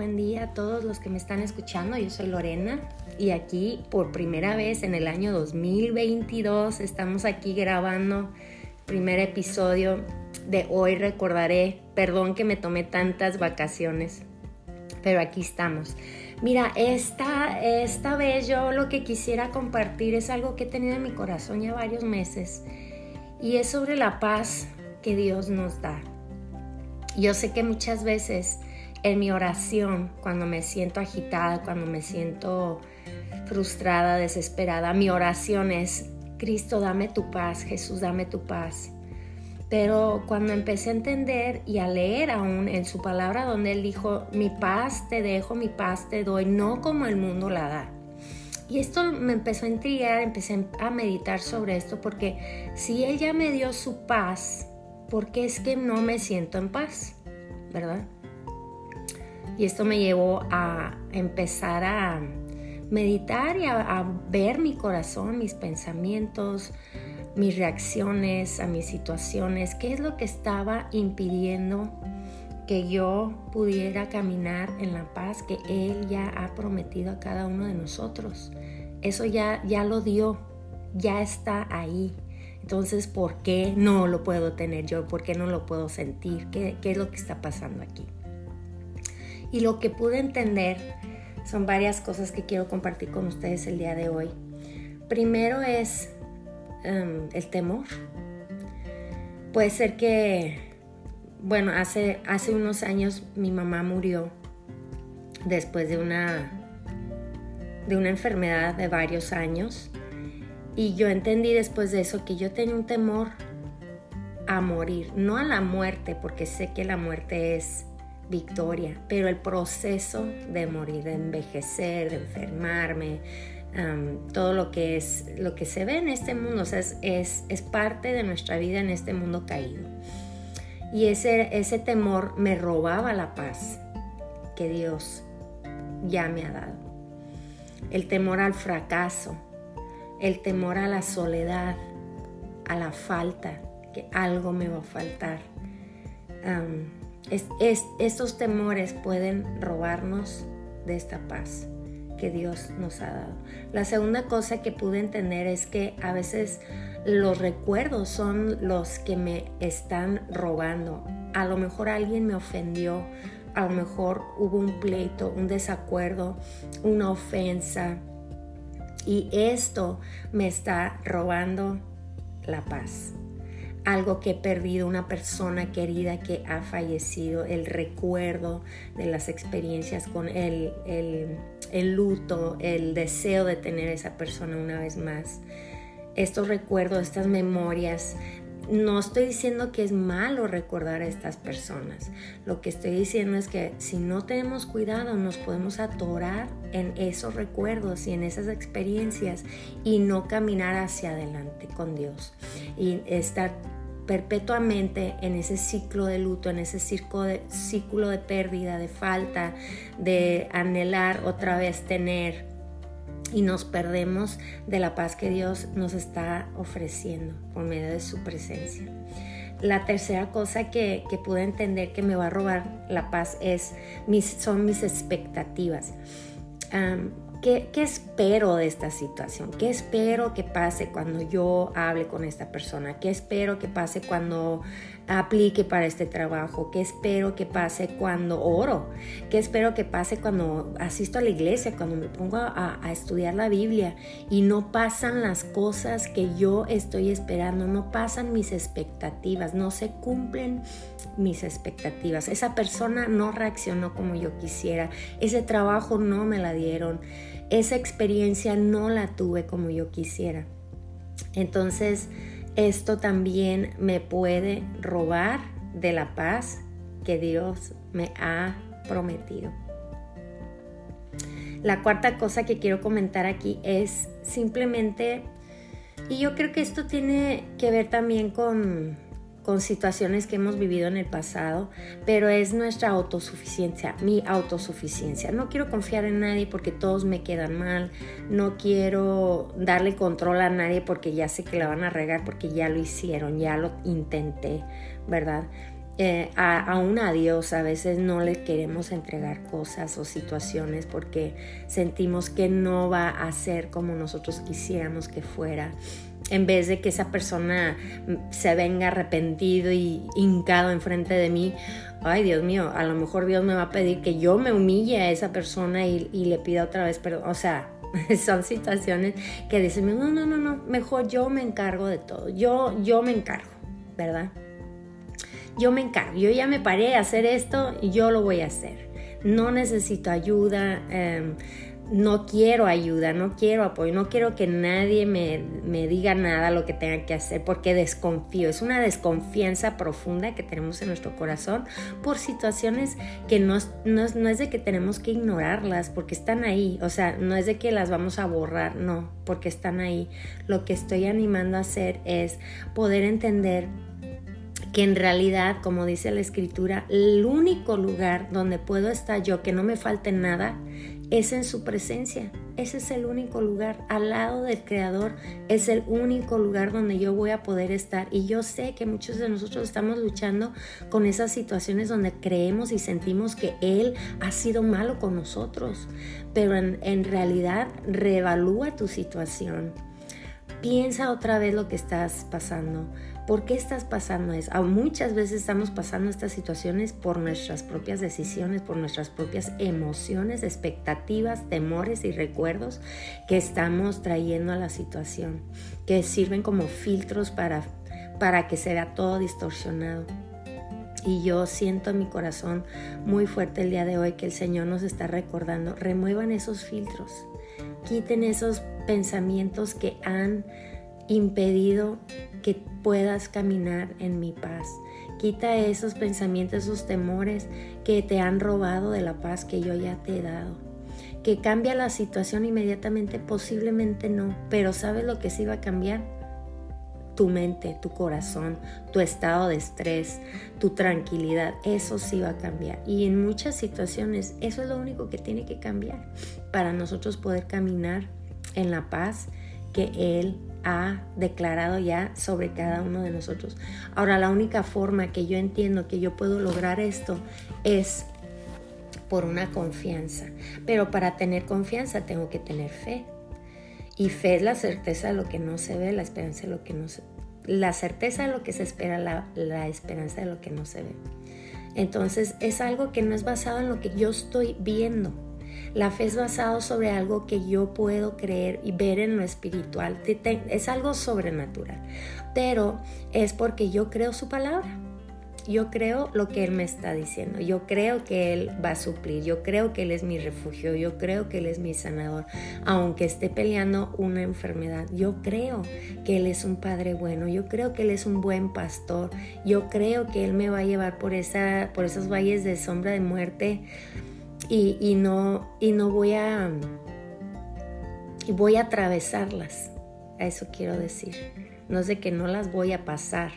buen día a todos los que me están escuchando. Yo soy Lorena y aquí por primera vez en el año 2022 estamos aquí grabando primer episodio de Hoy Recordaré. Perdón que me tomé tantas vacaciones, pero aquí estamos. Mira, esta, esta vez yo lo que quisiera compartir es algo que he tenido en mi corazón ya varios meses y es sobre la paz que Dios nos da. Yo sé que muchas veces en mi oración, cuando me siento agitada, cuando me siento frustrada, desesperada, mi oración es, Cristo, dame tu paz, Jesús, dame tu paz. Pero cuando empecé a entender y a leer aún en su palabra donde él dijo, mi paz te dejo, mi paz te doy, no como el mundo la da. Y esto me empezó a intrigar, empecé a meditar sobre esto, porque si él ya me dio su paz, ¿por qué es que no me siento en paz? ¿Verdad? Y esto me llevó a empezar a meditar y a, ver mi corazón, mis pensamientos, mis reacciones a mis situaciones, qué es lo que estaba impidiendo que yo pudiera caminar en la paz que Él ya ha prometido a cada uno de nosotros. Eso ya, ya lo dio, ya está ahí. Entonces, ¿por qué no lo puedo tener yo? ¿Por qué no lo puedo sentir? ¿Qué, qué es lo que está pasando aquí? Y lo que pude entender son varias cosas que quiero compartir con ustedes el día de hoy. Primero es em, el temor. Puede ser que, bueno, hace, hace unos años mi mamá murió después de una, de una enfermedad de varios años. Y yo entendí después de eso que yo tenía un temor a morir, no a la muerte, porque sé que la muerte es victoria, pero el proceso de morir, de envejecer, de enfermarme, todo lo que es lo que se ve en este mundo, o sea, es, es, parte de nuestra vida en este mundo caído. Y ese, ese temor me robaba la paz que Dios ya me ha dado. El temor al fracaso, el temor a la soledad, a la falta, que algo me va a faltar estos temores pueden robarnos de esta paz que Dios nos ha dado. La segunda cosa que pude entender es que a veces los recuerdos son los que me están robando. A lo mejor alguien me ofendió, a lo mejor hubo un pleito, un desacuerdo, una ofensa. Y esto me está robando la paz algo que he perdido, una persona querida que ha fallecido, el recuerdo de las experiencias con el, el, luto, el deseo de tener a esa persona una vez más. Estos recuerdos, estas memorias, no estoy diciendo que es malo recordar a estas personas. Lo que estoy diciendo es que si no tenemos cuidado nos podemos atorar en esos recuerdos y en esas experiencias y no caminar hacia adelante con Dios y estar perpetuamente en ese ciclo de luto, en ese ciclo de, ciclo de pérdida, de falta, de anhelar otra vez tener y nos perdemos de la paz que Dios nos está ofreciendo por medio de su presencia. La tercera cosa que, pude entender que me va a robar la paz es mis, son mis expectativas. ¿Qué, espero de esta situación? ¿Qué espero que pase cuando yo hable con esta persona? ¿Qué espero que pase cuando aplique para este trabajo? ¿Qué espero que pase cuando oro? ¿Qué espero que pase cuando asisto a la iglesia, cuando me pongo a, a estudiar la Biblia y no pasan las cosas que yo estoy esperando? No pasan mis expectativas, no se cumplen mis expectativas. Esa persona no reaccionó como yo quisiera, ese trabajo no me la dieron esa experiencia no la tuve como yo quisiera. Entonces, esto también me puede robar de la paz que Dios me ha prometido. La cuarta cosa que quiero comentar aquí es simplemente, y yo creo que esto tiene que ver también con con situaciones que hemos vivido en el pasado, pero es nuestra autosuficiencia, mi autosuficiencia. No quiero confiar en nadie porque todos me quedan mal, no quiero darle control a nadie porque ya sé que la van a regar porque ya lo hicieron, ya lo intenté, ¿verdad? eh, aún a Dios a veces no le queremos entregar cosas o situaciones porque sentimos que no va a ser como nosotros quisiéramos que fuera. En vez de que esa persona se venga arrepentido y hincado enfrente de mí, ay Dios mío, a lo mejor Dios me va a pedir que yo me humille a esa persona y, le pida otra vez pero O sea, son situaciones que dicen, no, no, no, no, mejor yo me encargo de todo, yo, yo me encargo, ¿verdad? yo me encargo, yo ya me paré a hacer esto y yo lo voy a hacer. No necesito ayuda, em, no quiero ayuda, no quiero apoyo, no quiero que nadie me, diga nada lo que tenga que hacer porque desconfío. Es una desconfianza profunda que tenemos en nuestro corazón por situaciones que no, no, no es de que tenemos que ignorarlas porque están ahí. O sea, no es de que las vamos a borrar, no, porque están ahí. Lo que estoy animando a hacer es poder entender que en realidad, como dice la escritura, el único lugar donde puedo estar yo, que no me falte nada, es en su presencia. Ese es el único lugar. Al lado del Creador es el único lugar donde yo voy a poder estar. Y yo sé que muchos de nosotros estamos luchando con esas situaciones donde creemos y sentimos que Él ha sido malo con nosotros. Pero en, realidad reevalúa tu situación. Piensa otra vez lo que estás pasando. ¿Por qué estás pasando eso? Ah, muchas veces estamos pasando estas situaciones por nuestras propias decisiones, por nuestras propias emociones, expectativas, temores y recuerdos que estamos trayendo a la situación, que sirven como filtros para, para que se vea todo distorsionado. Y yo siento en mi corazón muy fuerte el día de hoy que el Señor nos está recordando, remuevan esos filtros, quiten esos pensamientos que han impedido que puedas caminar en mi paz. Quita esos pensamientos, esos temores que te han robado de la paz que yo ya te he dado. Que cambia la situación inmediatamente, posiblemente no, pero ¿sabes lo que sí va a cambiar? Tu mente, tu corazón, tu estado de estrés, tu tranquilidad, eso sí va a cambiar. Y en muchas situaciones eso es lo único que tiene que cambiar para nosotros poder caminar en la paz que Él ha declarado ya sobre cada uno de nosotros. Ahora, la única forma que yo entiendo que yo puedo lograr esto es por una confianza. Pero para tener confianza tengo que tener fe. Y fe es la certeza de lo que no se ve, la esperanza de lo que no se la certeza de lo que se espera, la, la esperanza de lo que no se ve. Entonces es algo que no es basado en lo que yo estoy viendo, la fe es basado sobre algo que yo puedo creer y ver en lo espiritual. Es algo sobrenatural, pero es porque yo creo su palabra. Yo creo lo que Él me está diciendo. Yo creo que Él va a suplir. Yo creo que Él es mi refugio. Yo creo que Él es mi sanador. Aunque esté peleando una enfermedad. Yo creo que Él es un Padre bueno. Yo creo que Él es un buen pastor. Yo creo que Él me va a llevar por, esa, por esos valles de sombra de muerte y, no, y no voy a, y voy a atravesarlas. A eso quiero decir. No sé que no las voy a pasar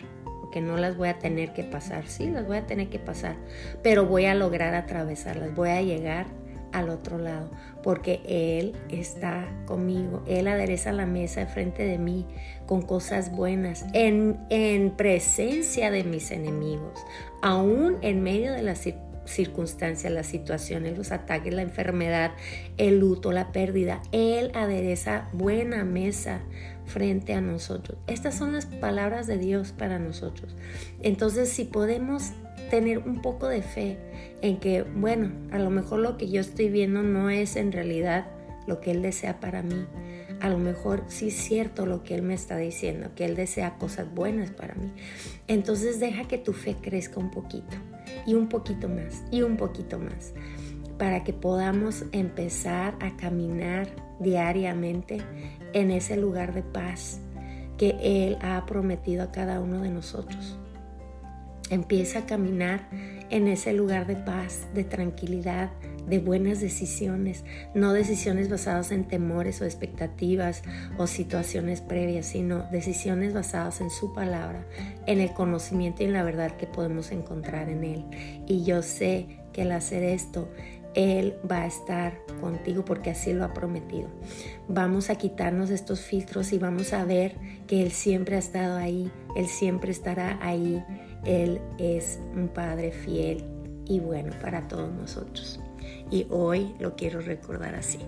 que no las voy a tener que pasar. Sí, las voy a tener que pasar, pero voy a lograr atravesarlas. Voy a llegar al otro lado, porque Él está conmigo. Él adereza la mesa frente de mí con cosas buenas, en, en presencia de mis enemigos, aún en medio de las circunstancias, las situaciones, los ataques, la enfermedad, el luto, la pérdida. Él adereza buena mesa frente a nosotros. Estas son las palabras de Dios para nosotros. Entonces, si podemos tener un poco de fe en que, bueno, a lo mejor lo que yo estoy viendo no es en realidad lo que Él desea para mí. A lo mejor sí es cierto lo que Él me está diciendo, que Él desea cosas buenas para mí. Entonces deja que tu fe crezca un poquito y un poquito más y un poquito más para que podamos empezar a caminar diariamente en ese lugar de paz que Él ha prometido a cada uno de nosotros. Empieza a caminar en ese lugar de paz, de tranquilidad, de buenas decisiones, no decisiones basadas en temores o expectativas o situaciones previas, sino decisiones basadas en su palabra, en el conocimiento y en la verdad que podemos encontrar en Él. Y yo sé que al hacer esto, él va a estar contigo porque así lo ha prometido. Vamos a quitarnos estos filtros y vamos a ver que Él siempre ha estado ahí, Él siempre estará ahí Él es un Padre fiel y bueno para todos nosotros. Y hoy lo quiero recordar así.